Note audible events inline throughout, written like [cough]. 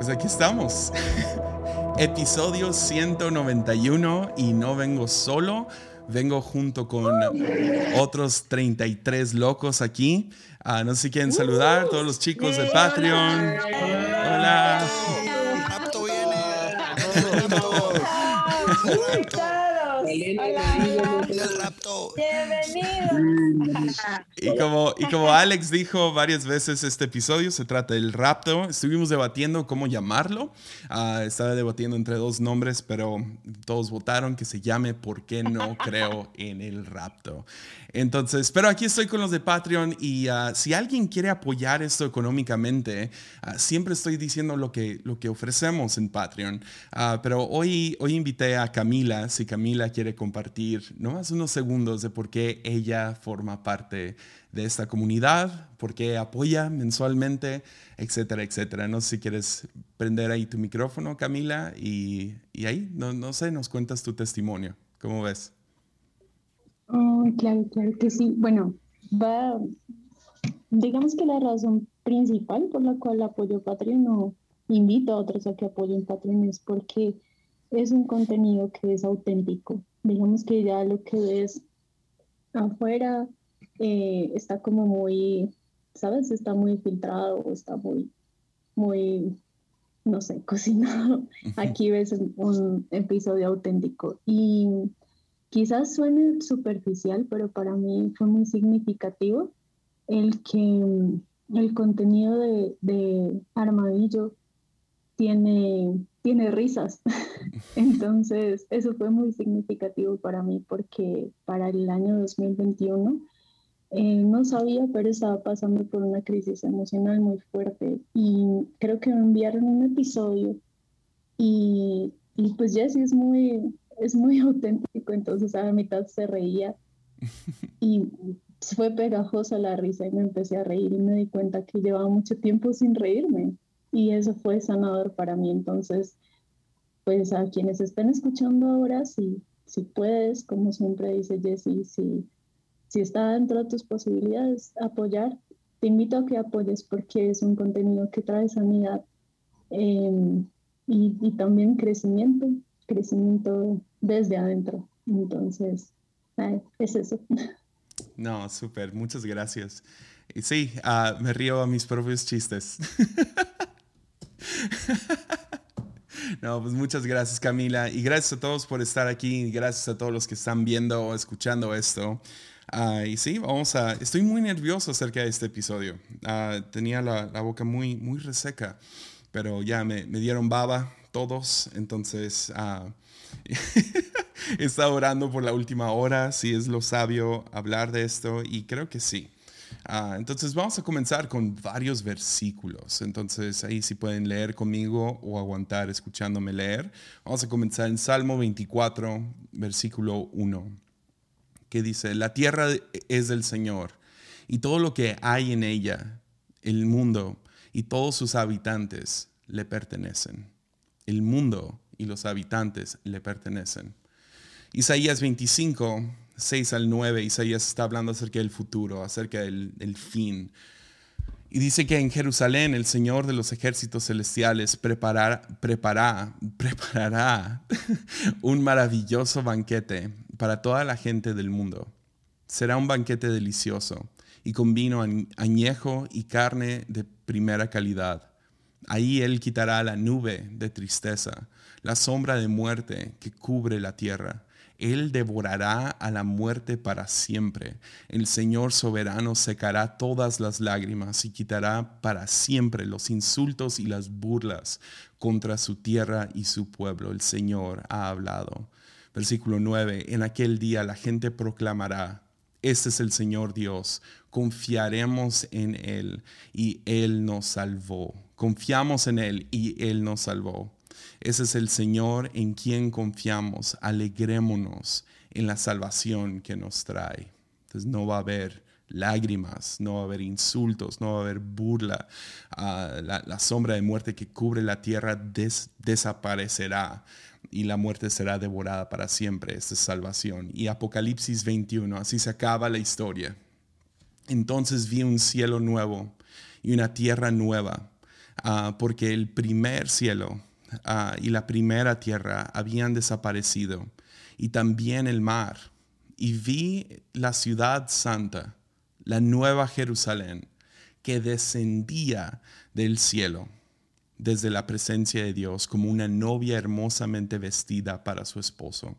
Pues aquí estamos. [laughs] Episodio 191 y no vengo solo, vengo junto con otros 33 locos aquí. Ah, no sé si quieren saludar, todos los chicos de Patreon. Hola. Y como, y como Alex dijo varias veces, este episodio se trata del rapto. Estuvimos debatiendo cómo llamarlo. Ah, estaba debatiendo entre dos nombres, pero todos votaron que se llame ¿Por qué no creo [laughs] en el rapto? Entonces, pero aquí estoy con los de Patreon y ah, si alguien quiere apoyar esto económicamente, ah, siempre estoy diciendo lo que, lo que ofrecemos en Patreon. pero hoy, hoy invité a Camila, si Camila quiere compartir nomás unos segundos de por qué ella forma parte de esta comunidad, por qué apoya mensualmente, etcétera, etcétera. No sé si quieres prender ahí tu micrófono, Camila, y, y ahí, no, no sé, nos cuentas tu testimonio. ¿Cómo ves? Oh, claro, claro que sí. Bueno, va, digamos que la razón principal por la cual apoyo Patreon o invito a otros a que apoyen Patreon es porque es un contenido que es auténtico. Digamos que ya lo que ves afuera eh, está como muy, ¿sabes? Está muy filtrado, está muy, muy, no sé, [laughs] cocinado. Aquí ves un episodio auténtico y quizás suene superficial, pero para mí fue muy significativo el que el contenido de, de Armadillo tiene tiene risas. [laughs] Entonces, eso fue muy significativo para mí porque para el año 2021 eh, no sabía, pero estaba pasando por una crisis emocional muy fuerte y creo que me enviaron un episodio y, y pues Jesse es muy, es muy [laughs] auténtico, entonces a la mitad se reía [laughs] y fue pegajosa la risa y me empecé a reír y me di cuenta que llevaba mucho tiempo sin reírme y eso fue sanador para mí. Entonces, pues a quienes estén escuchando ahora, si, si puedes, como siempre dice Jessie, si, si está dentro de tus posibilidades apoyar, te invito a que apoyes porque es un contenido que trae sanidad em, y, también crecimiento, crecimiento desde adentro. Entonces, es eso. [laughs] No, súper, muchas gracias. Sí, ah, me río a mis propios chistes. [laughs] No, pues muchas gracias Camila y gracias a todos por estar aquí y gracias a todos los que están viendo o escuchando esto. Ah, y sí, vamos a... Estoy muy nervioso acerca de este episodio. Ah, tenía la, boca muy, muy reseca, pero ya me, dieron baba todos, entonces uh, [laughs] he estado orando por la última hora, si es lo sabio hablar de esto y creo que sí. Ah, entonces vamos a comenzar con varios versículos. Entonces ahí si pueden leer conmigo o aguantar escuchándome leer. Vamos a comenzar en Salmo 24, versículo 1, que dice, la tierra es del Señor y todo lo que hay en ella, el mundo y todos sus habitantes le pertenecen. El mundo y los habitantes le pertenecen. Isaías 25 6 al 9, Isaías está hablando acerca del futuro, acerca del, fin. Y dice que en Jerusalén el Señor de los ejércitos celestiales preparar, preparará, [laughs] preparará un maravilloso banquete para toda la gente del mundo. Será un banquete delicioso y con vino añejo y carne de primera calidad. Ahí Él quitará la nube de tristeza, la sombra de muerte que cubre la tierra él devorará a la muerte para siempre. El Señor soberano secará todas las lágrimas y quitará para siempre los insultos y las burlas contra su tierra y su pueblo. El Señor ha hablado. Versículo 9. En aquel día la gente proclamará, este es el Señor Dios, confiaremos en Él y Él nos salvó. Confiamos en Él y Él nos salvó. Ese es el Señor en quien confiamos. Alegrémonos en la salvación que nos trae. Entonces no va a haber lágrimas, no va a haber insultos, no va a haber burla. Ah, la, sombra de muerte que cubre la tierra desaparecerá y la muerte será devorada para siempre. Esta es salvación. Y Apocalipsis 21, así se acaba la historia. Entonces vi un cielo nuevo y una tierra nueva ah, porque el primer cielo ah, y la primera tierra habían desaparecido, y también el mar. Y vi la ciudad santa, la nueva Jerusalén, que descendía del cielo desde la presencia de Dios como una novia hermosamente vestida para su esposo.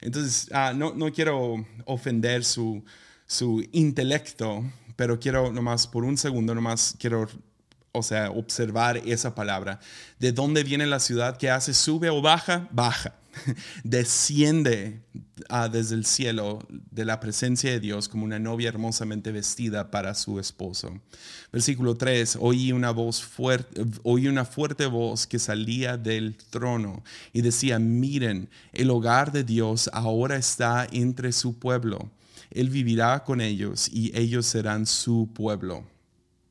Entonces, ah, no, no, quiero ofender su, su intelecto, pero quiero nomás por un segundo, nomás quiero, o sea, observar esa palabra. ¿De dónde viene la ciudad? ¿Qué hace? ¿Sube o baja? Baja. [laughs] desciende ah, desde el cielo de la presencia de Dios como una novia hermosamente vestida para su esposo. Versículo 3, oí una fuerte, oí una fuerte voz que salía del trono y decía, miren, el hogar de Dios ahora está entre su pueblo. Él vivirá con ellos y ellos serán su pueblo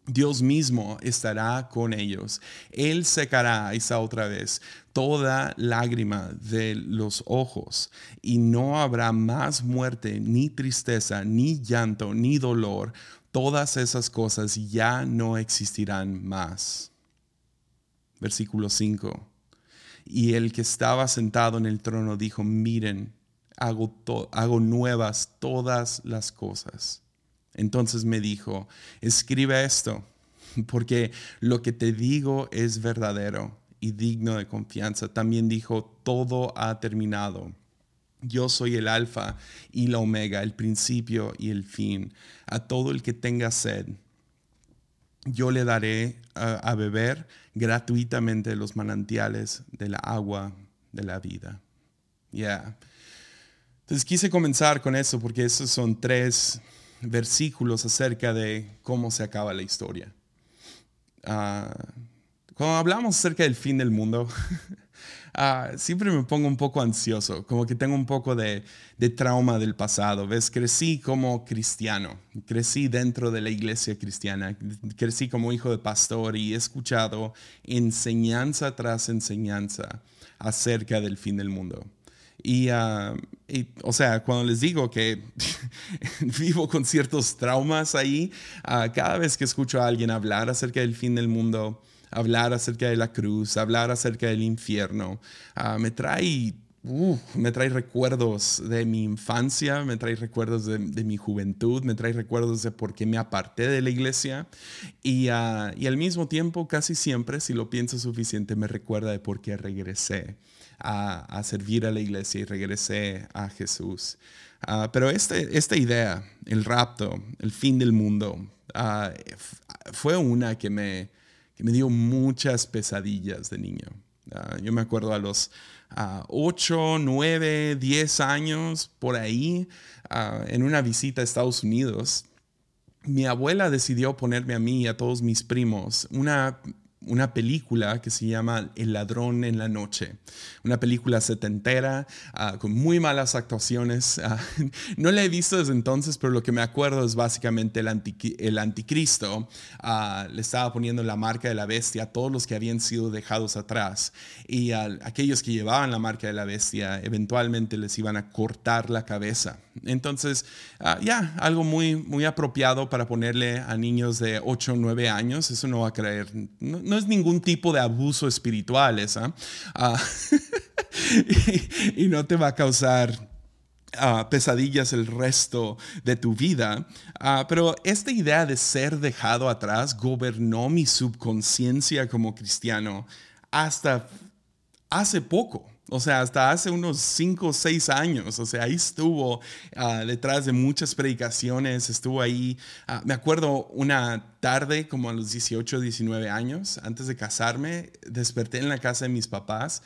Dios mismo estará con ellos. Él secará, esa otra vez, toda lágrima de los ojos y no habrá más muerte, ni tristeza, ni llanto, ni dolor. Todas esas cosas ya no existirán más. Versículo 5. Y el que estaba sentado en el trono dijo, miren, hago, hago nuevas todas las cosas. Entonces me dijo, escribe esto, [laughs] porque lo que te digo es verdadero y digno de confianza. También dijo, todo ha terminado. Yo soy el alfa y la omega, el principio y el fin. A todo el que tenga sed, yo le daré a, beber gratuitamente los manantiales de la agua de la vida. Ya. Entonces quise comenzar con eso porque esos son tres versículos acerca de cómo se acaba la historia. Ah, cuando hablamos acerca del fin del mundo, [laughs] ah, siempre me pongo un poco ansioso, como que tengo un poco de, de, trauma del pasado. ¿Ves? Crecí como cristiano, crecí dentro de la iglesia cristiana, crecí como hijo de pastor y he escuchado enseñanza tras enseñanza acerca del fin del mundo. Ah, y, o sea, cuando les digo que [laughs] [laughs] vivo con ciertos traumas ahí, ah, cada vez que escucho a alguien hablar acerca del fin del mundo, hablar acerca de la cruz, hablar acerca del infierno, ah, me trae... me trae recuerdos de mi infancia, me trae recuerdos de, mi juventud, me trae recuerdos de por qué me aparté de la iglesia y, y al mismo tiempo casi siempre, si lo pienso suficiente, me recuerda de por qué regresé a, servir a la iglesia y regresé a Jesús. Ah, pero este, esta idea, el rapto, el fin del mundo, ah, fue una que me, que me dio muchas pesadillas de niño. Ah, yo me acuerdo a los 8, 9, 10 años, por ahí, en una visita a Estados Unidos, mi abuela decidió ponerme a mí y a todos mis primos una una película que se llama El ladrón en la noche. Una película setentera uh, con muy malas actuaciones. [laughs] Ah, no la he visto desde entonces, pero lo que me acuerdo es básicamente el, anticristo. Uh, le estaba poniendo la marca de la bestia a todos los que habían sido dejados atrás. Y a aquellos que llevaban la marca de la bestia, eventualmente les iban a cortar la cabeza. Entonces, ya, algo muy, muy apropiado para ponerle a niños de 8 o 9 años. Eso no va a creer. no es ningún tipo de abuso espiritual esa. Ah, [laughs] y, no te va a causar ah, pesadillas el resto de tu vida. Ah, pero esta idea de ser dejado atrás gobernó mi subconsciencia como cristiano hasta hace poco. O sea, hasta hace unos 5 o 6 años. O sea, ahí estuvo ah, detrás de muchas predicaciones, estuvo ahí. Ah, me acuerdo una tarde, como a los 18, 19 años, antes de casarme, desperté en la casa de mis papás.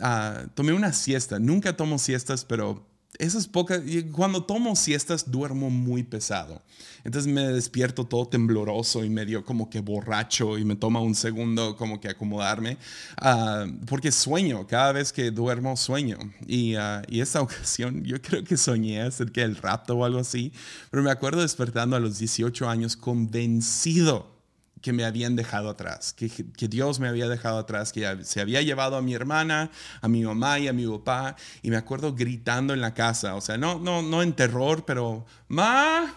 Ah, tomé una siesta. Nunca tomo siestas, pero esas pocas, cuando tomo siestas duermo muy pesado. Entonces me despierto todo tembloroso y medio como que borracho y me toma un segundo como que acomodarme, ah, porque sueño, cada vez que duermo sueño. Y, uh, y esta [laughs] ocasión yo creo que soñé acerca del rapto o algo así, pero me acuerdo despertando a los 18 años convencido que me habían dejado atrás, que, que, Dios me había dejado atrás, que se había llevado a mi hermana, a mi mamá y a mi papá, y me acuerdo gritando en la casa, o sea, no, no, no en terror, pero, ma,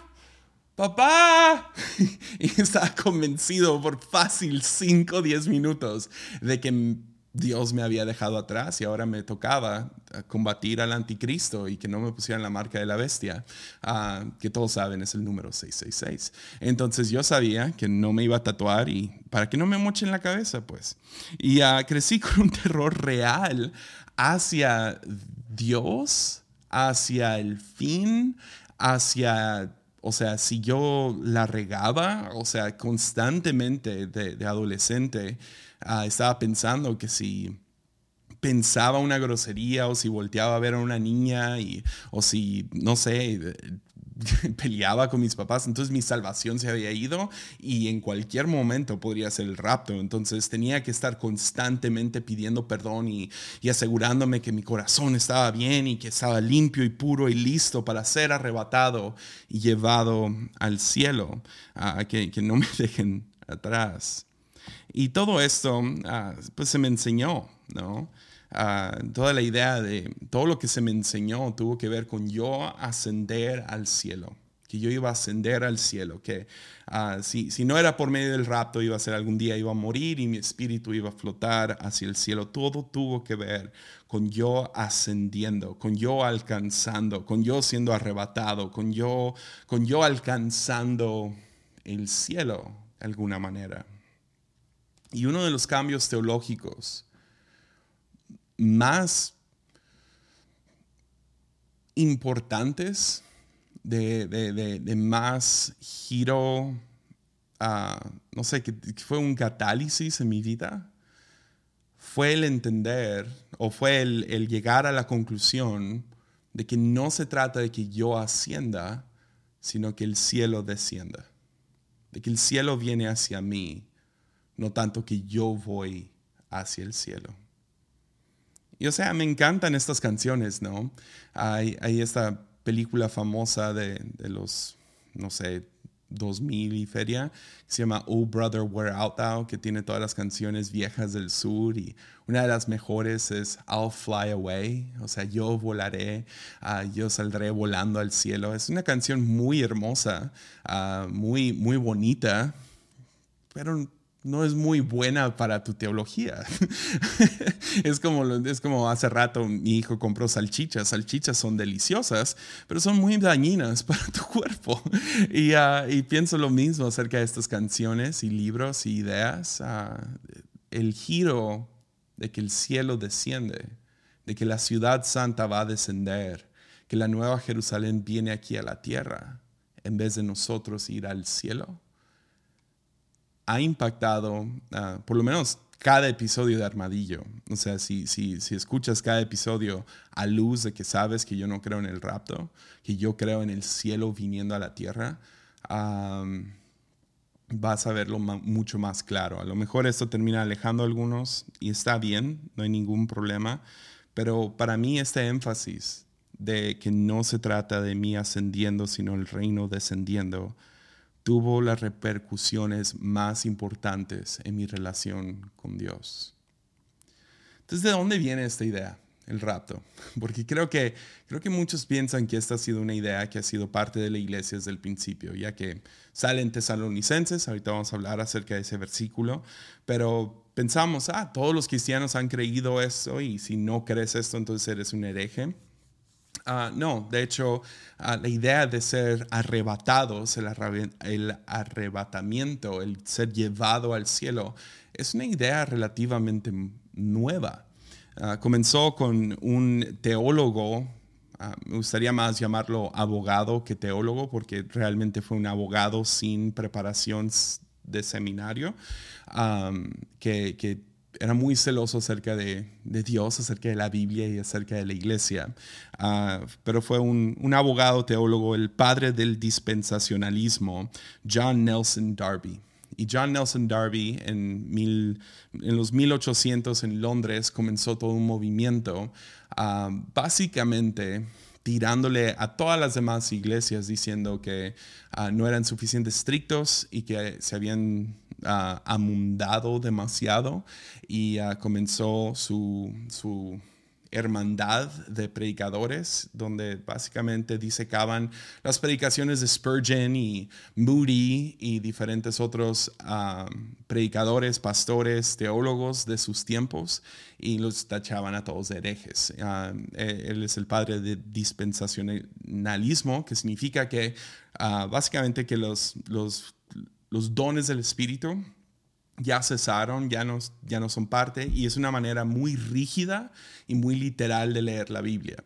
papá. [laughs] y estaba convencido por fácil 5 o 10 minutos de que Dios me había dejado atrás y ahora me tocaba ah, combatir al anticristo y que no me pusieran la marca de la bestia, ah, que todos saben es el número 666. Entonces yo sabía que no me iba a tatuar y para que no me mochen la cabeza, pues. Y uh, crecí [laughs] con un terror real hacia Dios, hacia el fin, hacia o sea, si yo la regaba, o sea, constantemente de, adolescente, ah, estaba pensando que si pensaba una grosería o si volteaba a ver a una niña y, o si, no sé, [laughs] peleaba con mis papás, entonces mi salvación se había ido y en cualquier momento podría ser el rapto. Entonces tenía que estar constantemente pidiendo perdón y, asegurándome que mi corazón estaba bien y que estaba limpio y puro y listo para ser arrebatado y llevado al cielo, que, no me [laughs] dejen atrás. Y todo esto, ah, pues se me enseñó, ¿no? Toda la idea de todo lo que se me enseñó tuvo que ver con yo ascender al cielo, que yo iba a ascender al cielo, que ah, si, si, no era por medio del rapto, iba a ser algún día, iba a morir y mi espíritu iba a flotar hacia el cielo. Todo tuvo que ver con yo ascendiendo, con yo alcanzando, con yo siendo arrebatado, con yo, con yo alcanzando el cielo de alguna manera. Y uno de los cambios teológicos más importantes, de, más giro, ah, no sé, que, fue un catálisis en mi vida, fue el entender o fue el, el llegar a la conclusión de que no se trata de que yo ascienda, sino que el cielo descienda, de que el cielo viene hacia mí, no tanto que yo voy hacia el cielo. Y o sea, me encantan estas canciones, ¿no? Hay, hay esta película famosa de, de, los, no sé, 2000 y feria, que se llama Oh Brother, Where Out Thou, que tiene todas las canciones viejas del sur y una de las mejores es I'll Fly Away, o sea, yo volaré, uh, yo saldré volando al cielo. Es una canción muy hermosa, uh, muy, muy bonita, pero no es muy buena para tu teología. [laughs] es, como, es como hace rato mi hijo compró salchichas. Salchichas son deliciosas, pero son muy dañinas [laughs] para tu cuerpo. y, ah, y, pienso lo mismo acerca de estas canciones y libros y ideas. Ah, el giro de que el cielo desciende, de que la ciudad santa va a descender, que la nueva Jerusalén viene aquí a la tierra en vez de nosotros ir al cielo ha impactado, ah, por lo menos cada episodio de Armadillo. O sea, si, si, si escuchas cada episodio a luz de que sabes que yo no creo en el rapto, que yo creo en el cielo viniendo a la tierra, vas a verlo mucho más claro. A lo mejor esto termina alejando a algunos y está bien, no hay ningún problema, pero para mí este énfasis de que no se trata de mí ascendiendo, sino el reino descendiendo, tuvo las repercusiones más importantes en mi relación con Dios. Entonces, ¿de dónde viene esta idea? El rapto. [laughs] Porque creo que, creo que muchos piensan que esta ha sido una idea que ha sido parte de la iglesia desde el principio, ya que salen tesalonicenses, ahorita vamos a hablar acerca de ese versículo, pero pensamos, ah, todos los cristianos han creído esto y si no crees esto, entonces eres un hereje. Ah, no, de hecho, ah, la idea de ser arrebatados, el, arrebatamiento, el ser llevado al cielo, es una idea relativamente nueva. Ah, comenzó con un teólogo, me gustaría más llamarlo abogado que teólogo, porque realmente fue un abogado sin preparación de seminario, que, que era muy celoso acerca de, Dios, acerca de la Biblia y acerca de la iglesia. Ah, pero fue un, abogado teólogo, el padre del dispensacionalismo, John Nelson Darby. Y John Nelson Darby en, mil, en los 1800 en Londres comenzó todo un movimiento, ah, básicamente tirándole a todas las demás iglesias diciendo que ah, no eran suficientes estrictos y que se habían amundado demasiado y comenzó su, su hermandad de predicadores, donde básicamente disecaban las predicaciones de Spurgeon y Moody y diferentes otros predicadores, pastores, teólogos de sus tiempos y los tachaban a todos de herejes. E, él es el padre de dispensacionalismo, que significa que ah, básicamente que los, los, los dones del Espíritu ya cesaron, ya no, ya no son parte, y es una manera muy rígida y muy literal de leer la Biblia.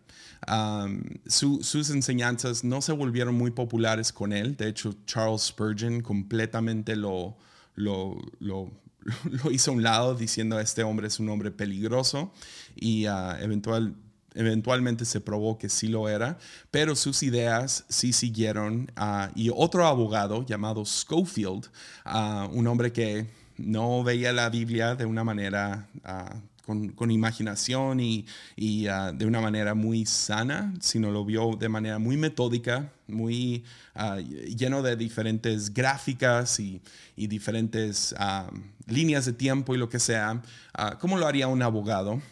sus enseñanzas no se volvieron muy populares con él, de hecho Charles Spurgeon completamente lo, lo, lo, [laughs] hizo a un lado diciendo este hombre es un hombre peligroso y uh, eventual, eventualmente se probó que sí lo era, pero sus ideas sí siguieron. Y otro abogado llamado Schofield, un hombre que no veía la Biblia de una manera con, imaginación y, de una manera muy sana, sino lo vio de manera muy metódica, muy lleno de diferentes gráficas y, diferentes líneas de tiempo y lo que sea. ¿Cómo lo haría un abogado?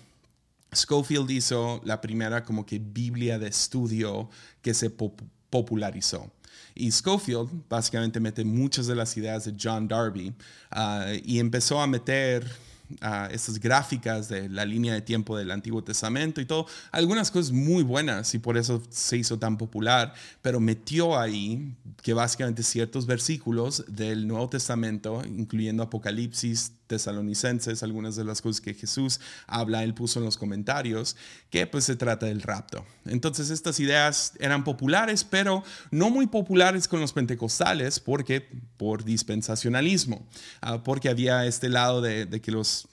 Schofield hizo la primera como que Biblia de estudio que se popularizó. Y Schofield básicamente mete muchas de las ideas de John Darby ah, y empezó a meter uh, estas gráficas de la línea de tiempo del Antiguo Testamento y todo, algunas cosas muy buenas y por eso se hizo tan popular, pero metió ahí que básicamente ciertos versículos del Nuevo Testamento, incluyendo Apocalipsis, tesalonicenses, algunas de las cosas que Jesús habla, él puso en los comentarios, que pues se trata del rapto. Entonces estas ideas eran populares, pero no muy populares con los pentecostales, porque por dispensacionalismo, ah, porque había este lado de, de, que los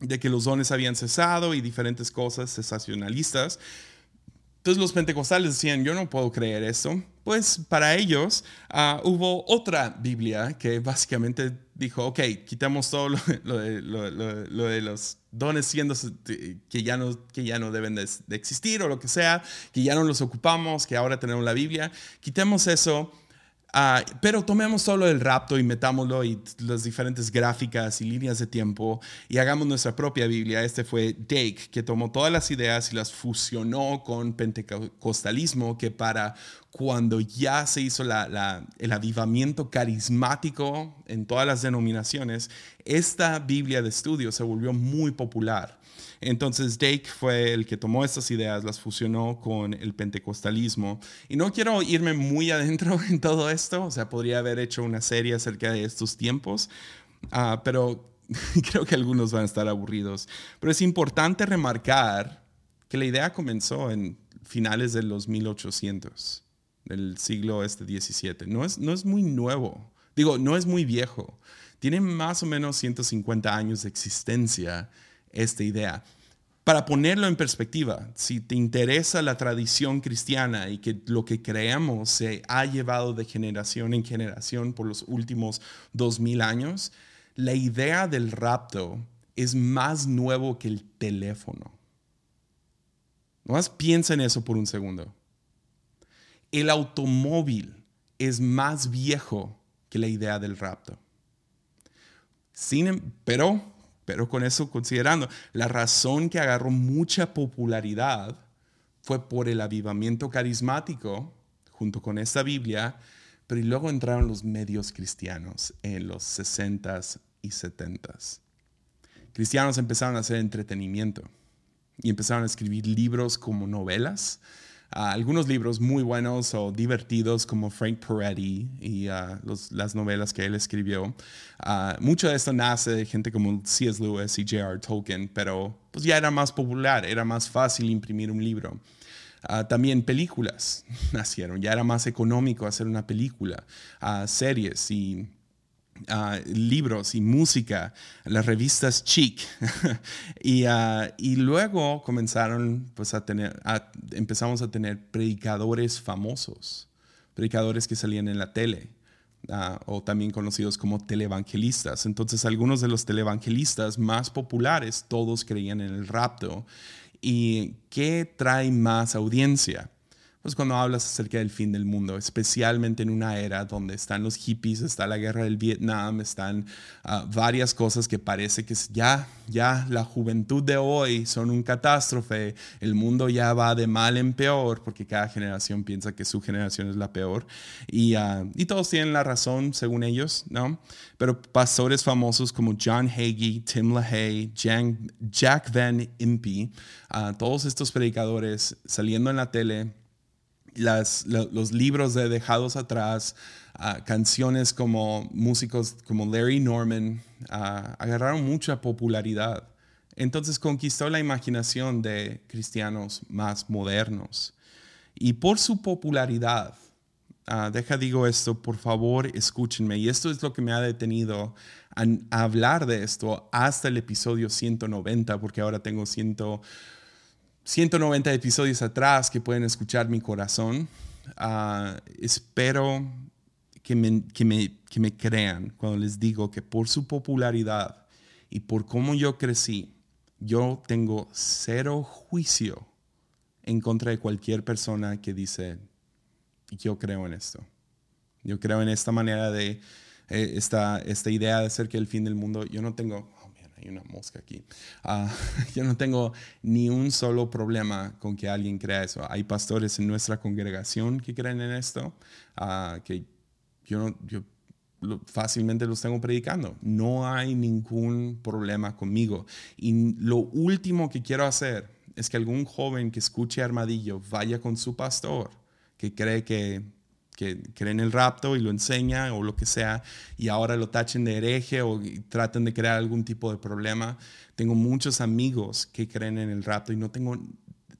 de que los dones habían cesado y diferentes cosas sensacionalistas. Entonces los pentecostales decían, yo no puedo creer eso. Pues para ellos ah, hubo otra Biblia que básicamente dijo, ok, quitamos todo lo, de, los dones siendo que ya no, que ya no deben de, de existir o lo que sea, que ya no los ocupamos, que ahora tenemos la Biblia. Quitemos eso Ah, pero tomemos solo el rapto y metámoslo y las diferentes gráficas y líneas de tiempo y hagamos nuestra propia Biblia. Este fue Dake, que tomó todas las ideas y las fusionó con pentecostalismo, que para cuando ya se hizo el avivamiento carismático en todas las denominaciones, esta Biblia de estudio se volvió muy popular. Entonces Dake fue el que tomó estas ideas, las fusionó con el pentecostalismo. Y no quiero irme muy adentro [laughs] en todo esto, o sea, podría haber hecho una serie acerca de estos tiempos, ah, pero [laughs] creo que algunos van a estar aburridos. Pero es importante remarcar que la idea comenzó en finales de los 1800, del siglo este 17. No es, no es muy nuevo, digo, no es muy viejo. Tiene más o menos 150 años de existencia esta idea. Para ponerlo en perspectiva, si te interesa la tradición cristiana y que lo que creemos se ha llevado de generación en generación por los últimos dos mil años, la idea del rapto es más nuevo que el teléfono. Nomás piensa en eso por un segundo. El automóvil es más viejo que la idea del rapto. Sin, em, pero pero con eso considerando, la razón que agarró mucha popularidad fue por el avivamiento carismático junto con esta Biblia, pero luego entraron los medios cristianos en los 60s y 70s. Cristianos empezaron a hacer entretenimiento y empezaron a escribir libros como novelas algunos libros muy buenos o divertidos como Frank Peretti y ah, las novelas que él escribió. Uh, mucho de esto nace de gente como C.S. Lewis y J.R. Tolkien, pero pues ya era más popular, era más fácil imprimir un libro. Ah, también películas [laughs] nacieron, ya era más económico hacer una película, series y libros y música, las revistas chic. [laughs] y, uh, y, luego comenzaron pues, a tener, empezamos a tener predicadores famosos, predicadores que salían en la tele. Uh, o también conocidos como televangelistas. Entonces, algunos de los televangelistas más populares, todos creían en el rapto. ¿Y qué trae más audiencia? Pues cuando hablas acerca del fin del mundo, especialmente en una era donde están los hippies, está la guerra del Vietnam, están ah, varias cosas que parece que ya, ya la juventud de hoy son un catástrofe, el mundo ya va de mal en peor, porque cada generación piensa que su generación es la peor, y, ah, y todos tienen la razón según ellos, ¿no? Pero pastores famosos como John Hagee, Tim LaHaye, Jack Van Impe, uh, todos estos predicadores saliendo en la tele, los libros de Dejados Atrás, ah, canciones como músicos como Larry Norman, ah, agarraron mucha popularidad. Entonces conquistó la imaginación de cristianos más modernos. Y por su popularidad, uh, deja digo esto, por favor escúchenme, y esto es lo que me ha detenido a, hablar de esto hasta el episodio 190, porque ahora tengo 100 190 episodios atrás que pueden escuchar mi corazón. Ah, espero que me, que, me, que me crean cuando les digo que por su popularidad y por cómo yo crecí, yo tengo cero juicio en contra de cualquier persona que dice, yo creo en esto. Yo creo en esta manera de, eh, esta, esta idea de ser que el fin del mundo, yo no tengo, hay una mosca aquí. Ah, [laughs] yo no tengo ni un solo problema con que alguien crea eso. Hay pastores en nuestra congregación que creen en esto, uh, que yo, yo fácilmente los tengo predicando. No hay ningún problema conmigo. Y lo último que quiero hacer es que algún joven que escuche Armadillo vaya con su pastor, que cree que que creen el rapto y lo enseña o lo que sea, y ahora lo tachen de hereje o traten de crear algún tipo de problema. Tengo muchos amigos que creen en el rapto y no tengo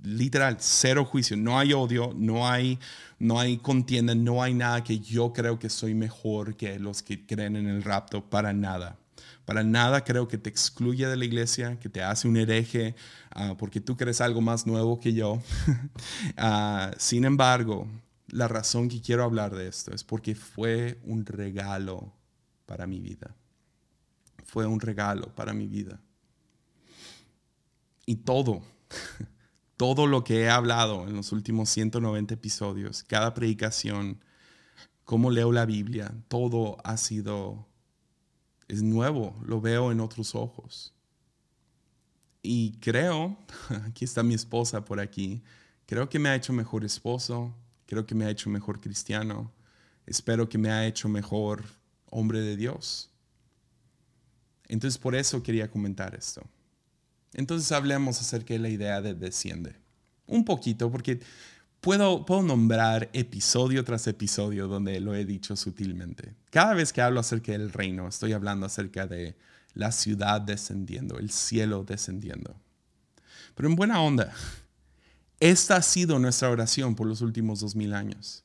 literal cero juicio, no hay odio, no hay, no hay contienda, no hay nada que yo creo que soy mejor que los que creen en el rapto, para nada. Para nada creo que te excluye de la iglesia, que te hace un hereje, ah, porque tú crees algo más nuevo que yo. [laughs] Ah, sin embargo, la razón que quiero hablar de esto es porque fue un regalo para mi vida. Fue un regalo para mi vida. Y todo, [laughs] todo lo que he hablado en los últimos 190 episodios, cada predicación, cómo leo la Biblia, todo ha sido, es nuevo, lo veo en otros ojos. Y creo, [laughs] aquí está mi esposa por aquí, creo que me ha hecho mejor esposo, Creo que me ha hecho mejor cristiano. Espero que me ha hecho mejor hombre de Dios. Entonces por eso quería comentar esto. Entonces hablemos acerca de la idea de desciende. Un poquito, porque puedo, puedo nombrar episodio tras episodio donde lo he dicho sutilmente. Cada vez que hablo acerca del reino, estoy hablando acerca de la ciudad descendiendo, el cielo descendiendo. Pero en buena onda, esta ha sido nuestra oración por los últimos dos mil años.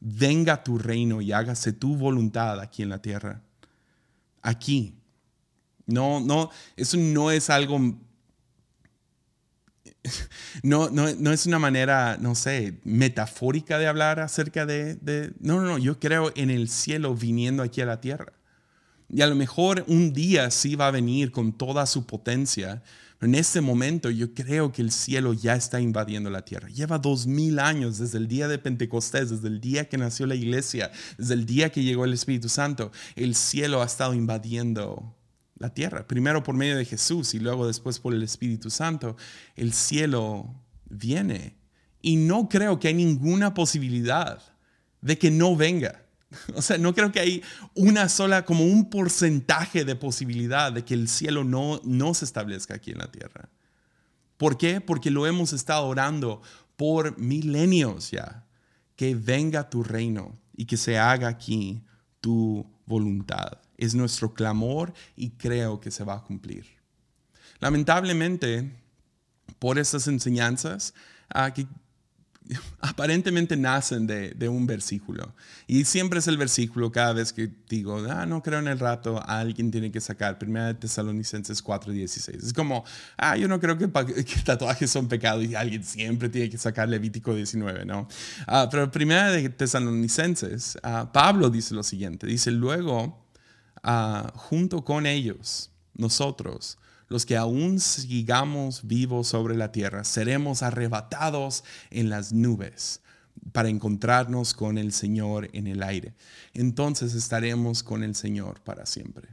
Venga tu reino y hágase tu voluntad aquí en la tierra. Aquí. No, no, eso no es algo [laughs] no, no, no, es una manera, no sé, metafórica de hablar acerca de, de, No, no, no, yo creo en el cielo viniendo aquí a la tierra. Y a lo mejor un día sí va a venir con toda su potencia, en este momento yo creo que el cielo ya está invadiendo la tierra. Lleva dos mil años desde el día de Pentecostés, desde el día que nació la iglesia, desde el día que llegó el Espíritu Santo. El cielo ha estado invadiendo la tierra. Primero por medio de Jesús y luego después por el Espíritu Santo. El cielo viene. Y no creo que hay ninguna posibilidad de que no venga. [laughs] O sea, no creo que hay una sola, como un porcentaje de posibilidad de que el cielo no, no se establezca aquí en la tierra. ¿Por qué? Porque lo hemos estado orando por milenios ya. Que venga tu reino y que se haga aquí tu voluntad. Es nuestro clamor y creo que se va a cumplir. Lamentablemente, por estas enseñanzas, ah, que [laughs] aparentemente nacen de, un versículo. Y siempre es el versículo cada vez que digo, ah, no creo en el rato, alguien tiene que sacar 1 Tesalonicenses 4:16. Es como, ah, yo no creo que, [laughs] tatuajes son pecados y alguien siempre tiene que sacar Levítico 19, ¿no? Uh, pero 1 de Tesalonicenses, ah, Pablo dice lo siguiente, dice, luego, ah, junto con ellos, nosotros, los que aún sigamos vivos sobre la tierra, seremos arrebatados en las nubes para encontrarnos con el Señor en el aire. Entonces estaremos con el Señor para siempre.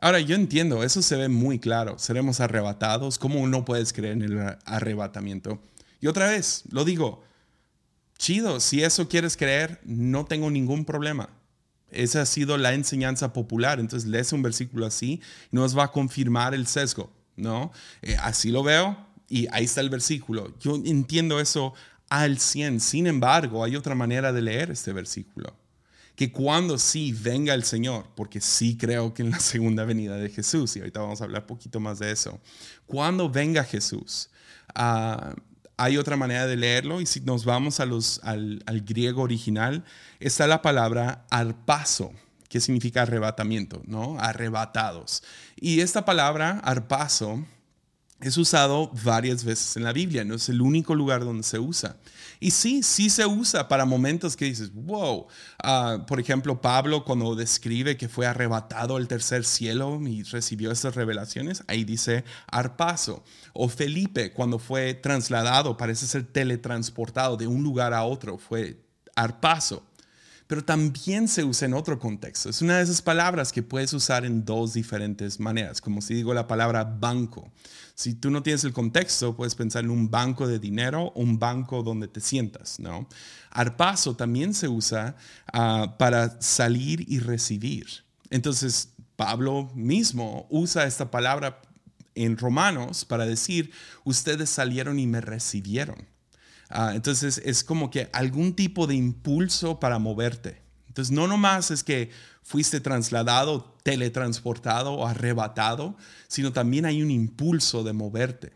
Ahora, yo entiendo, eso se ve muy claro. Seremos arrebatados. ¿Cómo no puedes creer en el arrebatamiento? Y otra vez, lo digo, chido, si eso quieres creer, no tengo ningún problema. Esa ha sido la enseñanza popular. Entonces, lees un versículo así y nos va a confirmar el sesgo, ¿no? Eh, así lo veo y ahí está el versículo. Yo entiendo eso al 100. Sin embargo, hay otra manera de leer este versículo. Que cuando sí venga el Señor, porque sí creo que en la [laughs] segunda venida de Jesús, y ahorita vamos a hablar un poquito más de eso, cuando venga Jesús, uh, hay otra manera de leerlo y si nos vamos a los, al, griego original, está la palabra arpazo, que significa arrebatamiento, ¿no? Arrebatados. Y esta palabra arpazo es usado varias veces en la Biblia, no es el único lugar donde se usa. Y sí, sí se usa para momentos que dices, wow. Ah, por ejemplo, Pablo cuando describe que fue arrebatado al tercer cielo y recibió estas revelaciones, ahí dice arpazo. O Felipe cuando fue trasladado, parece ser teletransportado de un lugar a otro, fue arpazo pero también se usa en otro contexto. Es una de esas palabras que puedes usar en dos diferentes maneras, como si digo la palabra banco. Si tú no tienes el contexto, puedes pensar en un banco de dinero un banco donde te sientas, ¿no? Arpazo también se usa ah, para salir y recibir. Entonces, Pablo mismo usa esta palabra en Romanos para decir, ustedes salieron y me recibieron. Ah, entonces es como que algún tipo de impulso para moverte. Entonces no nomás es que fuiste trasladado, teletransportado o arrebatado, sino también hay un impulso de moverte.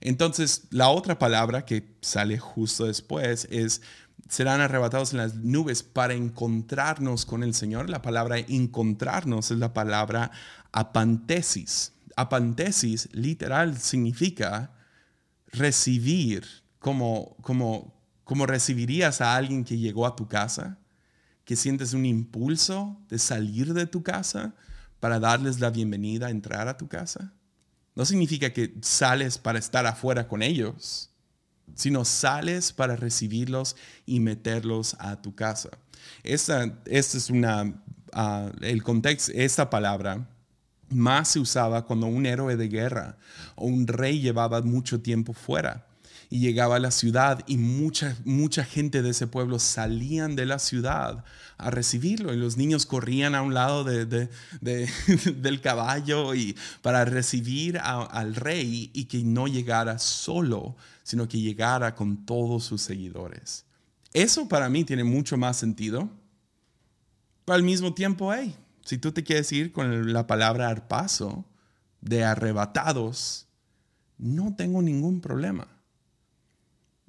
Entonces la otra palabra que sale justo después es serán arrebatados en las nubes para encontrarnos con el Señor. La palabra encontrarnos es la palabra apantesis. Apantesis literal significa recibir como, como, como recibirías a alguien que llegó a tu casa, que sientes un impulso de salir de tu casa para darles la bienvenida a entrar a tu casa. No significa que sales para estar afuera con ellos, sino sales para recibirlos y meterlos a tu casa. Esta, esta es una, ah, el contexto, esta palabra más se usaba cuando un héroe de guerra o un rey llevaba mucho tiempo fuera y llegaba a la ciudad y mucha, mucha gente de ese pueblo salían de la ciudad a recibirlo y los niños corrían a un lado de, [laughs] del caballo y para recibir al rey y que no llegara solo, sino que llegara con todos sus seguidores. Eso para mí tiene mucho más sentido. Al mismo tiempo, hey, si tú te quieres ir con la palabra arpazo de arrebatados, no tengo ningún problema.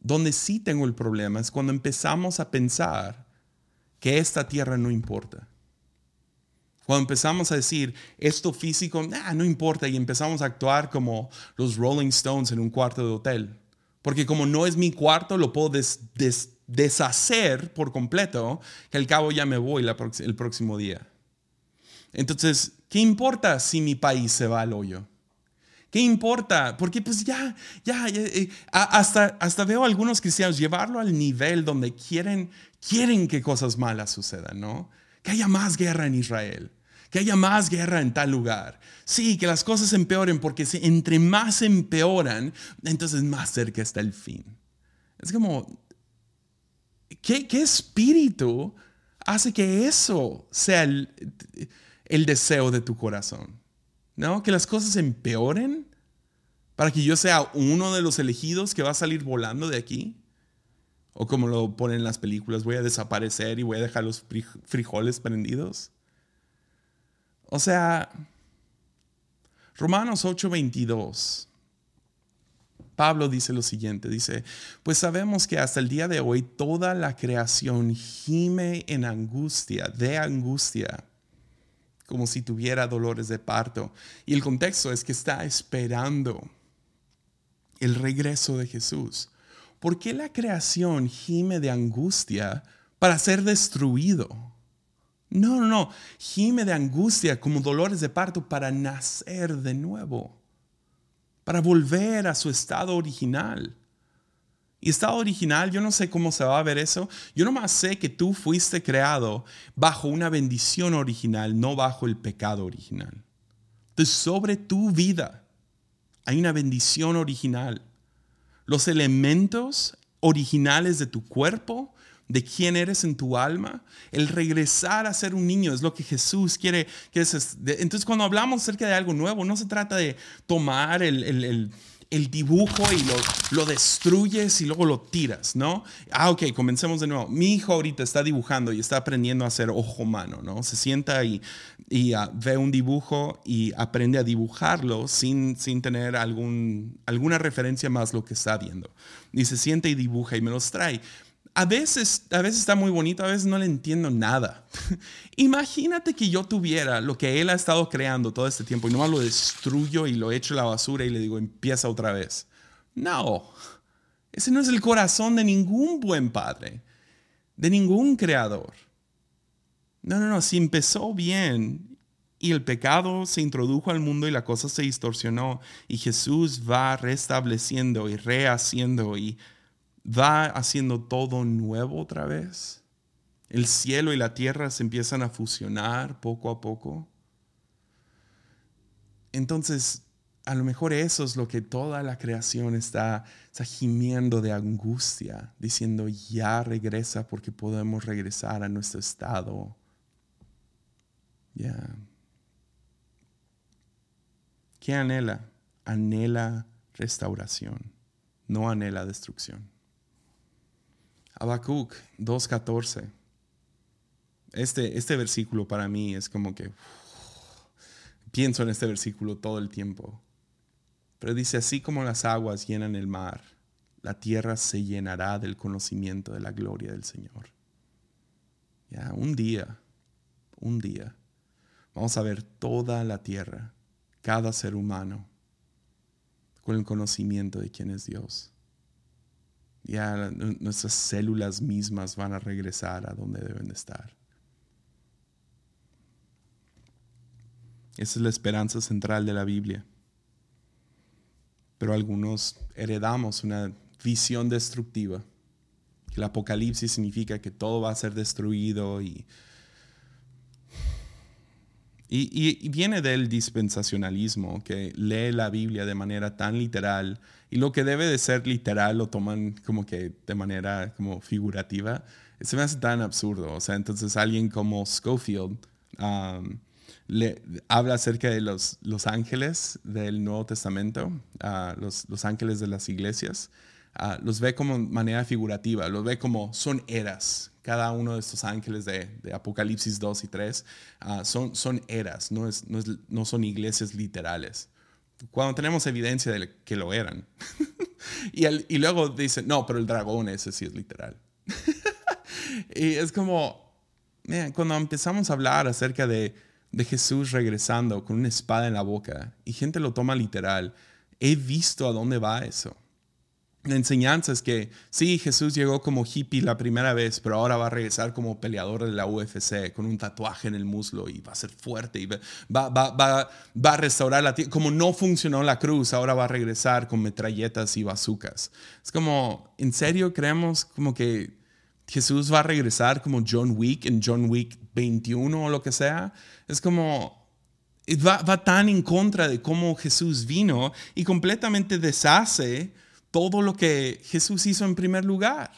Donde sí tengo el problema es cuando empezamos a pensar que esta tierra no importa. Cuando empezamos a decir, esto físico no importa y empezamos a actuar como los Rolling Stones en un cuarto de hotel. Porque como no es mi cuarto, lo puedo deshacer por completo, que al cabo ya me voy el próximo día. Entonces, ¿qué importa si mi país se va al hoyo? ¿Qué importa? Porque pues ya, ya, eh, hasta, hasta veo a algunos cristianos llevarlo al nivel donde quieren, quieren que cosas malas sucedan, ¿no? Que haya más guerra en Israel, que haya más guerra en tal lugar. Sí, que las cosas empeoren porque si, entre más empeoran, entonces más cerca está el fin. Es como, ¿qué, qué espíritu hace que eso sea el deseo de tu corazón? ¿No? Que las cosas empeoren para que yo sea uno de los elegidos que va a salir volando de aquí. O como lo ponen en las películas, voy a desaparecer y voy a dejar los frijoles prendidos. O sea, Romanos 8:22. Pablo dice lo siguiente, dice, pues sabemos que hasta el día de hoy toda la creación gime en angustia, de angustia como si tuviera dolores de parto. Y el contexto es que está esperando el regreso de Jesús. ¿Por qué la creación gime de angustia para ser destruido? No, no, no. Gime de angustia como dolores de parto para nacer de nuevo, para volver a su estado original. Y estado original, yo no sé cómo se va a ver eso. Yo nomás sé que tú fuiste creado bajo una bendición original, no bajo el pecado original. Entonces, sobre tu vida hay una bendición original. Los elementos originales de tu cuerpo, de quién eres en tu alma, el regresar a ser un niño es lo que Jesús quiere. Entonces, cuando hablamos acerca de algo nuevo, no se trata de tomar el el dibujo y lo, lo, destruyes y luego lo tiras, ¿no? Ah, ok, comencemos de nuevo. Mi hijo ahorita está dibujando y está aprendiendo a hacer ojo humano, ¿no? Se sienta y, y ah, ve un dibujo y aprende a dibujarlo sin, sin tener algún, alguna referencia más lo que está viendo. Y se sienta y dibuja y me los trae a veces, a veces está muy bonito, a veces no le entiendo nada. [laughs] Imagínate que yo tuviera lo que él ha estado creando todo este tiempo y nomás lo destruyo y lo echo a la basura y le digo, empieza otra vez. No, ese no es el corazón de ningún buen padre, de ningún creador. No, no, no, si empezó bien y el pecado se introdujo al mundo y la cosa se distorsionó y Jesús va restableciendo y rehaciendo y va haciendo todo nuevo otra vez. El cielo y la tierra se empiezan a fusionar poco a poco. Entonces, a lo mejor eso es lo que toda la creación está, está gimiendo de angustia, diciendo, ya regresa porque podemos regresar a nuestro estado. Ya. ¿Qué anhela? Anhela restauración, no anhela destrucción. Habacuc 2.14. Este, este versículo para mí es como que [sighs] pienso en este versículo todo el tiempo. Pero dice, así como las aguas llenan el mar, la tierra se llenará del conocimiento de la gloria del Señor. Ya, un día, un día, vamos a ver toda la tierra, cada ser humano, con el conocimiento de quién es Dios ya nuestras células mismas van a regresar a donde deben estar. Esa es la esperanza central de la Biblia. Pero algunos heredamos una visión destructiva, el apocalipsis significa que todo va a ser destruido y y, viene del dispensacionalismo, que lee la Biblia de manera tan literal y lo que debe de ser literal lo toman como que de manera como figurativa. Se me hace tan absurdo. O sea, entonces alguien como Schofield um, le, habla acerca de los, ángeles del Nuevo Testamento, uh, los, los, ángeles de las iglesias. Uh, los ve como manera figurativa, los ve como son eras, cada uno de estos ángeles de, Apocalipsis 2 y 3 ah, son, eras, no, es, no, son iglesias literales. Cuando tenemos evidencia de que lo eran. [laughs] y, y luego dicen, no, pero el dragón ese sí es literal. [laughs] y es como, cuando empezamos a hablar acerca de, de Jesús regresando con una espada en la boca y gente lo toma literal, he visto a dónde va eso la enseñanza es que sí, Jesús llegó como hippie la primera vez, pero ahora va a regresar como peleador de la UFC con un tatuaje en el muslo y va a ser fuerte y va, va, va, va a restaurar la tierra. Como no funcionó la cruz, ahora va a regresar con metralletas y bazucas. Es como, ¿en serio creemos como que Jesús va a regresar como John Wick en John Wick 21 o lo que sea? Es como, va, va tan en contra de cómo Jesús vino y completamente deshace todo lo que Jesús hizo en primer lugar.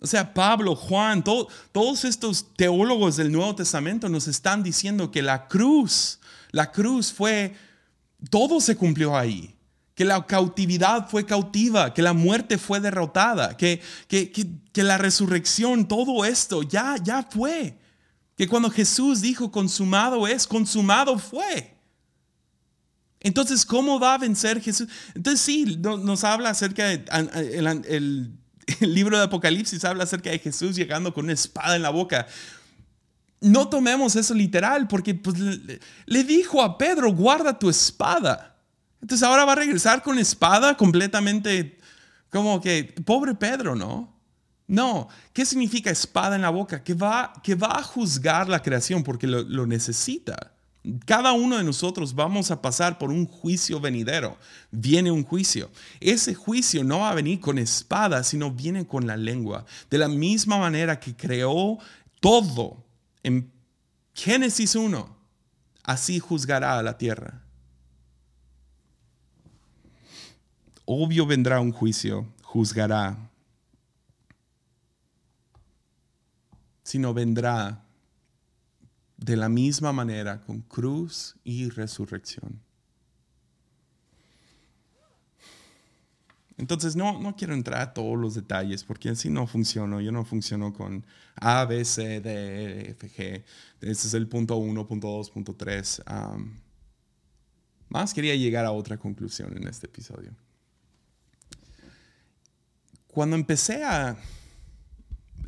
O sea, Pablo, Juan, todos estos teólogos del Nuevo Testamento nos están diciendo que la cruz, la cruz fue, todo se cumplió ahí. Que la cautividad fue cautiva, que la muerte fue derrotada, que, que, que la resurrección, todo esto ya, ya fue. Que cuando Jesús dijo consumado es, consumado fue. Entonces, ¿cómo va a vencer Jesús? Entonces, sí, nos habla acerca de, [laughs] libro de Apocalipsis habla acerca de Jesús llegando con una espada en la boca. No tomemos eso literal, porque pues, le, dijo a Pedro, guarda tu espada. Entonces ahora va a regresar con espada completamente como que, pobre Pedro, ¿no? No, ¿qué significa espada en la boca? Que va, que va a juzgar la creación porque lo necesita. Cada uno de nosotros vamos a pasar por un juicio venidero. Viene un juicio. Ese juicio no va a venir con espada, sino viene con la lengua. De la misma manera que creó todo en Génesis 1, así juzgará a la tierra. Obvio vendrá un juicio, juzgará. Sino vendrá de la misma manera con cruz y resurrección. Entonces no, no quiero entrar a todos los detalles porque así no funciono. Yo no funciono con A, B, C, D, E, F, G. Este es el punto 1, punto 2, punto 3. más quería llegar a otra conclusión en este episodio. Cuando empecé a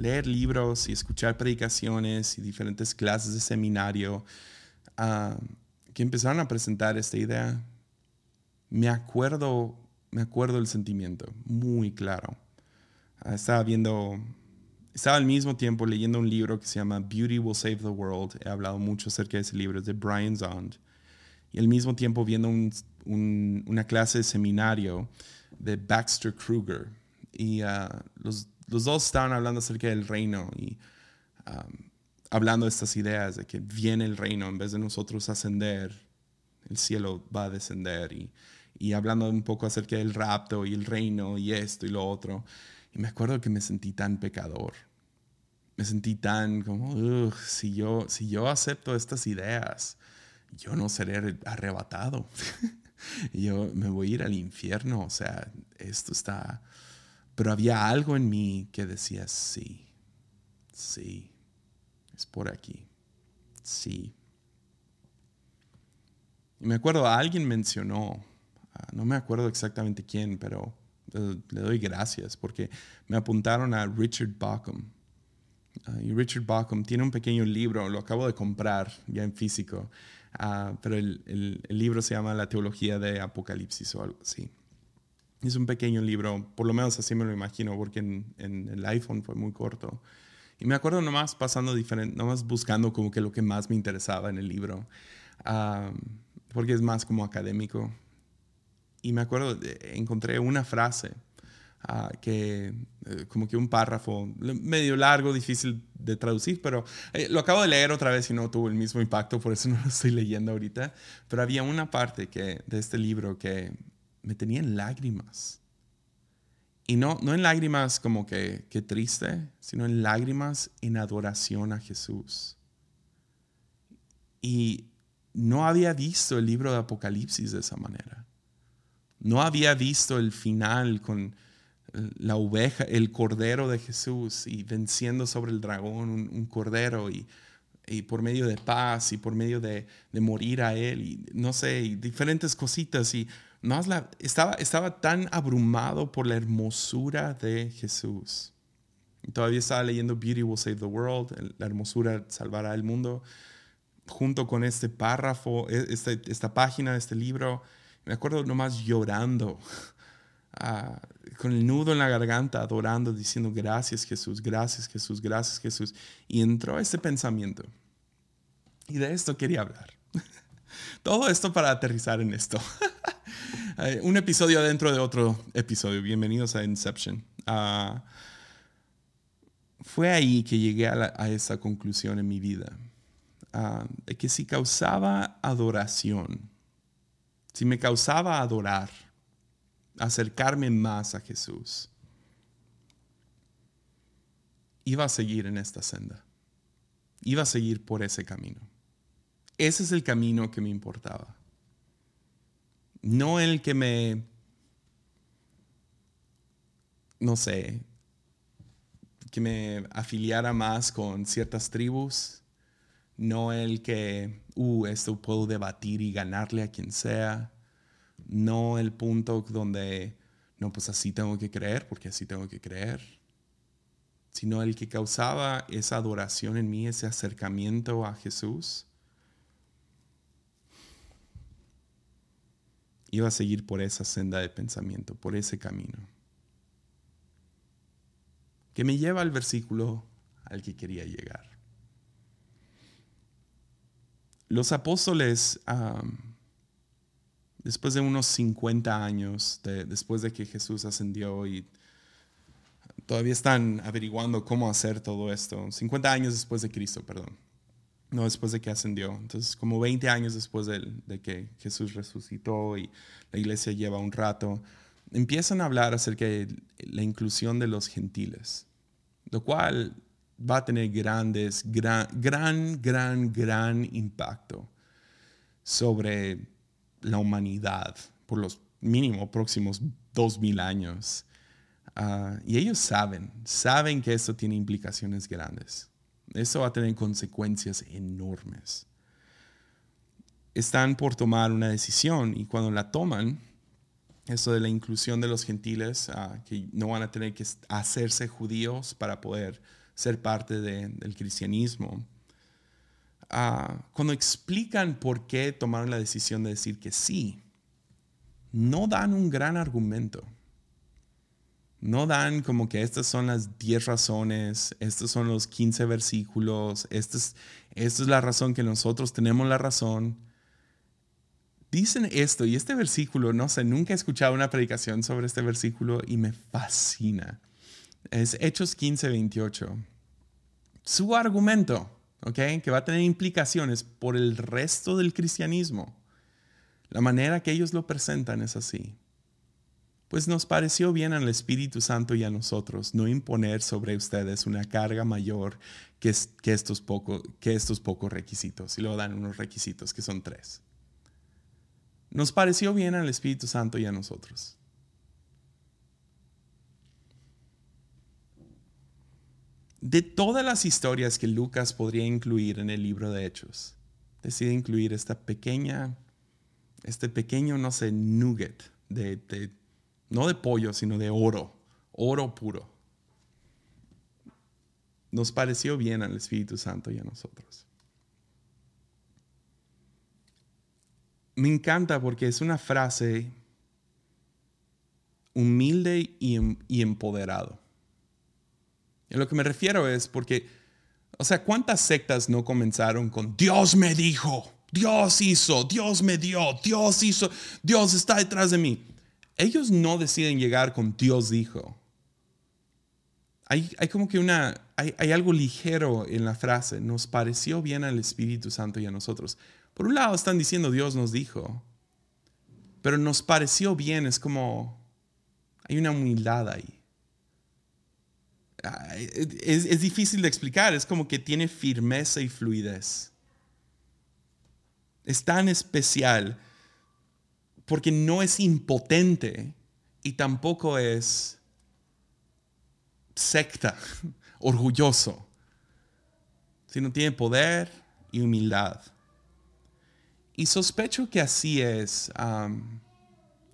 leer libros y escuchar predicaciones y diferentes clases de seminario que empezaron a presentar esta idea, me acuerdo me acuerdo del sentimiento, muy claro. Ah, estaba viendo, estaba al mismo tiempo leyendo un libro que se llama Beauty Will Save the World. He hablado mucho acerca de ese libro, es de Brian Zond. Y al mismo tiempo viendo una clase de seminario de Baxter Kruger. Y ah, los, dos estaban hablando acerca del reino y hablando de estas ideas de que viene el reino, en vez de nosotros ascender, el cielo va a descender. Y y hablando un poco acerca del rapto y el reino y esto y lo otro. Y me acuerdo que me sentí tan pecador. Me sentí tan como, si, yo, si yo acepto estas ideas, yo no seré arrebatado. [laughs] yo me voy a ir al infierno. O sea, esto está... Pero había algo en mí que decía, sí, sí, es por aquí, sí. Y me acuerdo, alguien mencionó Ah, no me acuerdo exactamente quién, pero eh, le doy gracias porque me apuntaron a Richard Bauckham. Ah, y Richard Bauckham tiene un pequeño libro, lo acabo de comprar ya en físico, ah, pero el, el, libro se llama La Teología de Apocalipsis o algo así. Es un pequeño libro, por lo menos así me lo imagino, porque en, en el iPhone fue muy corto. Y me acuerdo nomás pasando diferente, nomás buscando como que lo que más me interesaba en el libro, porque es más como académico y me acuerdo, encontré una frase ah, que, eh, como que un párrafo medio largo, difícil de traducir, pero eh, lo acabo de leer otra vez y no tuvo el mismo impacto, por eso no lo estoy leyendo ahorita. Pero había una parte que, de este libro que me tenía en lágrimas. Y no, no en lágrimas como que, que triste, sino en lágrimas en adoración a Jesús. Y no había visto el libro de Apocalipsis de esa manera. No había visto el final con eh, la oveja, el cordero de Jesús y venciendo sobre el dragón un, cordero y, por medio de paz y por medio de, morir a él y no sé, diferentes cositas y más la, estaba, estaba tan abrumado por la hermosura de Jesús. Todavía estaba leyendo Beauty Will Save the World, la hermosura salvará el mundo, junto con este párrafo, e, este, esta página de este libro me acuerdo nomás llorando, [laughs] ah, con el nudo en la garganta, adorando, diciendo gracias Jesús, gracias Jesús, gracias Jesús. Y entró ese pensamiento. Y de esto quería hablar. [laughs] Todo esto para aterrizar en esto. [laughs] Un episodio dentro de otro episodio. Bienvenidos a Inception. Ah, fue ahí que llegué a, esa conclusión en mi vida. Ah, de que si causaba adoración, si me causaba adorar, acercarme más a Jesús, iba a seguir en esta senda. Iba a seguir por ese camino. Ese es el camino que me importaba. No el que me, no sé, que me afiliara más con ciertas tribus, no el que, uh, esto puedo debatir y ganarle a quien sea, no el punto donde, no, pues así tengo que creer, porque así tengo que creer, sino el que causaba esa adoración en mí, ese acercamiento a Jesús. Iba a seguir por esa senda de pensamiento, por ese camino. Que me lleva al versículo al que quería llegar. los apóstoles, después de unos 50 años, después de que Jesús ascendió y todavía están averiguando cómo hacer todo esto, 50 años después de Cristo, perdón, no después de que ascendió, entonces como 20 años después de, que Jesús resucitó y la iglesia lleva un rato, empiezan a hablar acerca de la inclusión de los gentiles, lo cual va a tener grandes, gran, gran, gran, gran impacto sobre la humanidad por los mínimo próximos dos mil años. Ah, y ellos saben, saben que esto tiene implicaciones grandes. Eso va a tener consecuencias enormes. Están por tomar una decisión y cuando la toman, eso de la inclusión de los gentiles, ah, que no van a tener que hacerse judíos para poder ser parte del cristianismo. Ah, cuando explican por qué tomaron la decisión de decir que sí, no dan un gran argumento. No dan como que estas son las 10 razones, estos son los 15 versículos, esta es, esta es la razón que nosotros tenemos la razón. Dicen esto y este versículo, no sé, nunca he escuchado una predicación sobre este versículo y me fascina. Es Hechos 15, 28 su argumento. Que va a tener implicaciones por el resto del cristianismo. La manera que ellos lo presentan es así. Pues nos pareció bien al Espíritu Santo y a nosotros no imponer sobre ustedes una carga mayor que, estos, que estos pocos requisitos. Y luego dan unos requisitos que son tres. Nos pareció bien al Espíritu Santo y a nosotros. de todas las historias que Lucas podría incluir en el libro de Hechos, decide incluir esta pequeña, este pequeño, no sé, nugget de, no de pollo, sino de oro, oro puro. Nos pareció bien al Espíritu Santo y a nosotros. Me encanta porque es una frase humilde y, y empoderado. A lo que me refiero es porque, o sea, ¿cuántas sectas no comenzaron con Dios me dijo, Dios hizo, Dios me dio, Dios hizo, Dios está detrás de mí? Ellos no deciden llegar con Dios dijo. Hay, como que una, hay, hay algo ligero en la frase, nos pareció bien al Espíritu Santo y a nosotros. Por un lado están diciendo Dios nos dijo, pero nos pareció bien, es como, hay una humildad ahí es, difícil de explicar, es como que tiene firmeza y fluidez. Es tan especial porque no es impotente y tampoco es secta, [laughs] orgulloso, sino tiene poder y humildad. Y sospecho que así es,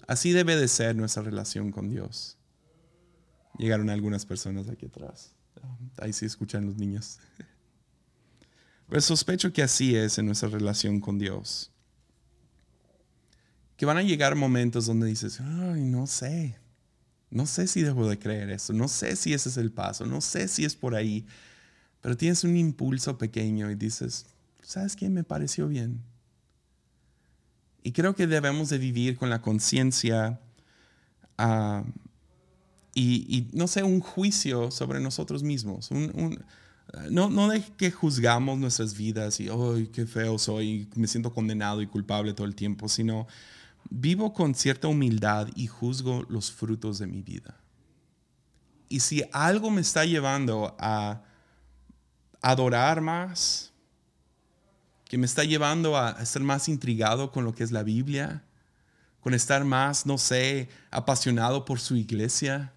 así debe de ser nuestra relación con Dios. Llegaron algunas personas aquí atrás. Ahí sí escuchan los niños. [laughs] Pero sospecho que así es en nuestra relación con Dios. Que van a llegar momentos donde dices, ay, no sé, no sé si debo de creer eso, no sé si ese es el paso, no sé si es por ahí, pero tienes un impulso pequeño y dices, ¿sabes qué? Me pareció bien. Y creo que debemos de vivir con la conciencia uh, y, no sé, un juicio sobre nosotros mismos. no, no que juzgamos nuestras vidas y, ¡ay, qué feo soy! Me siento condenado y culpable todo el tiempo, sino vivo con cierta humildad y juzgo los frutos de mi vida. Y si algo me está llevando a adorar más, que me está llevando a ser más intrigado con lo que es la Biblia, con estar más, no sé, apasionado por su iglesia,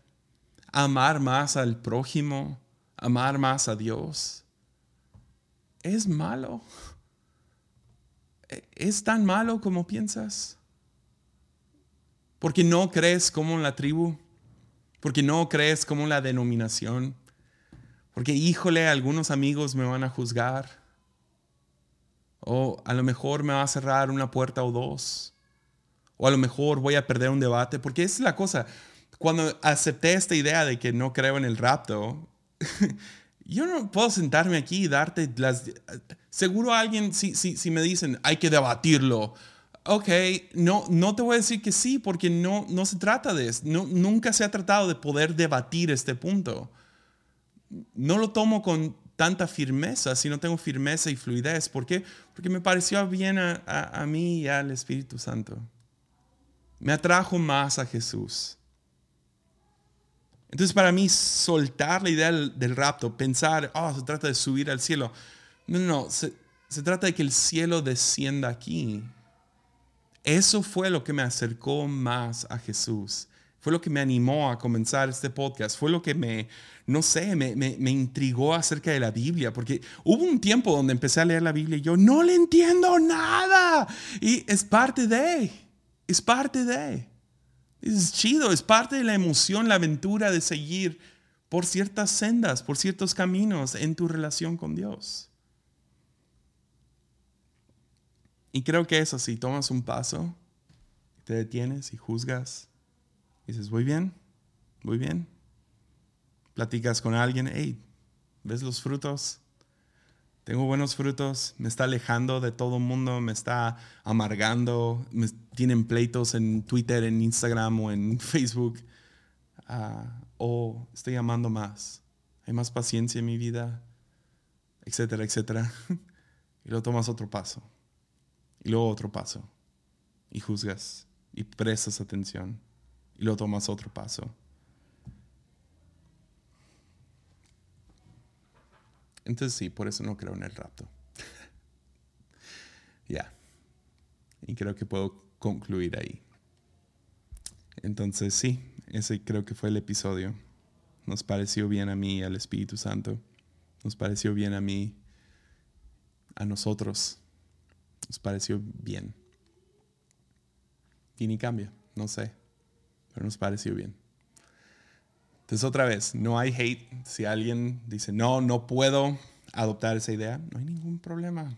amar más al prójimo, amar más a Dios, es malo. ¿Es tan malo como piensas? Porque no crees como la tribu, porque no crees como la denominación, porque híjole, algunos amigos me van a juzgar, o a lo mejor me va a cerrar una puerta o dos, o a lo mejor voy a perder un debate, porque es la cosa, cuando acepté esta idea de que no creo en el rapto, [laughs] yo no puedo sentarme aquí y darte las... Seguro alguien, si, si, si me dicen, hay que debatirlo, ok, no, no te voy a decir que sí, porque no, no se trata de eso. No, nunca se ha tratado de poder debatir este punto. No lo tomo con tanta firmeza, si no tengo firmeza y fluidez. ¿Por qué? Porque me pareció bien a, a, mí y al Espíritu Santo. Me atrajo más a Jesús. Entonces para mí soltar la idea del, rapto, pensar, oh, se trata de subir al cielo. No, no, no, se, se trata de que el cielo descienda aquí eso fue lo que me acercó más a Jesús. Fue lo que me animó a comenzar este podcast. Fue lo que me, no sé, me, me, intrigó acerca de la Biblia. Porque hubo un tiempo donde empecé a leer la Biblia y yo no le entiendo nada. Y es parte de, es parte de. Es chido, es parte de la emoción, la aventura de seguir por ciertas sendas, por ciertos caminos en tu relación con Dios. Y creo que es así, tomas un paso, te detienes y juzgas, dices, voy bien, voy bien. Platicas con alguien, hey, ¿ves los frutos? Tengo buenos frutos, me está alejando de todo el mundo, me está amargando, me, tienen pleitos en Twitter, en Instagram o en [laughs] Facebook. Ah, o estoy amando más, hay más paciencia en mi vida, etcétera, etcétera. [laughs] y lo tomas otro paso. Y luego otro paso. Y juzgas. Y prestas atención. Y luego tomas otro paso. Entonces sí, por eso no creo en el rapto. [laughs] ya. Y creo que puedo concluir ahí. Entonces sí, ese creo que fue el episodio. Nos pareció bien a mí al Espíritu Santo. Nos pareció bien a mí, a nosotros nos pareció bien. Y ni cambia, no sé, pero nos pareció bien. Entonces otra vez, no hay hate. Si alguien dice, no, no puedo adoptar esa idea, no hay ningún problema.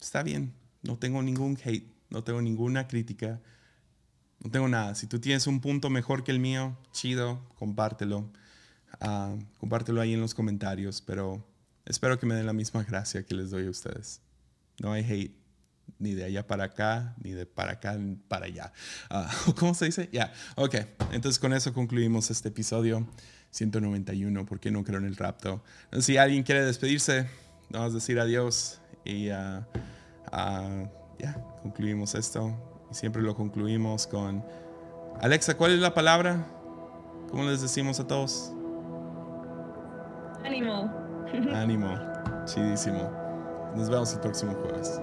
Está bien, no tengo ningún hate, no tengo ninguna crítica, no tengo nada. Si tú tienes un punto mejor que el mío, chido, compártelo. Ah, compártelo ahí en los comentarios, pero espero que me den la misma gracia que les doy a ustedes. No hay hate ni de allá para acá, ni de para acá para allá. Ah, [laughs] ¿Cómo se dice? Ya, ok. Entonces con eso concluimos este episodio 191, ¿por qué no creo en el rapto? si alguien quiere despedirse, vamos a decir adiós y uh, ya, concluimos esto. Y siempre lo concluimos con, Alexa, ¿cuál es la palabra? ¿Cómo les decimos a todos? Ánimo. Ánimo. Chidísimo. Nos vemos el próximo jueves.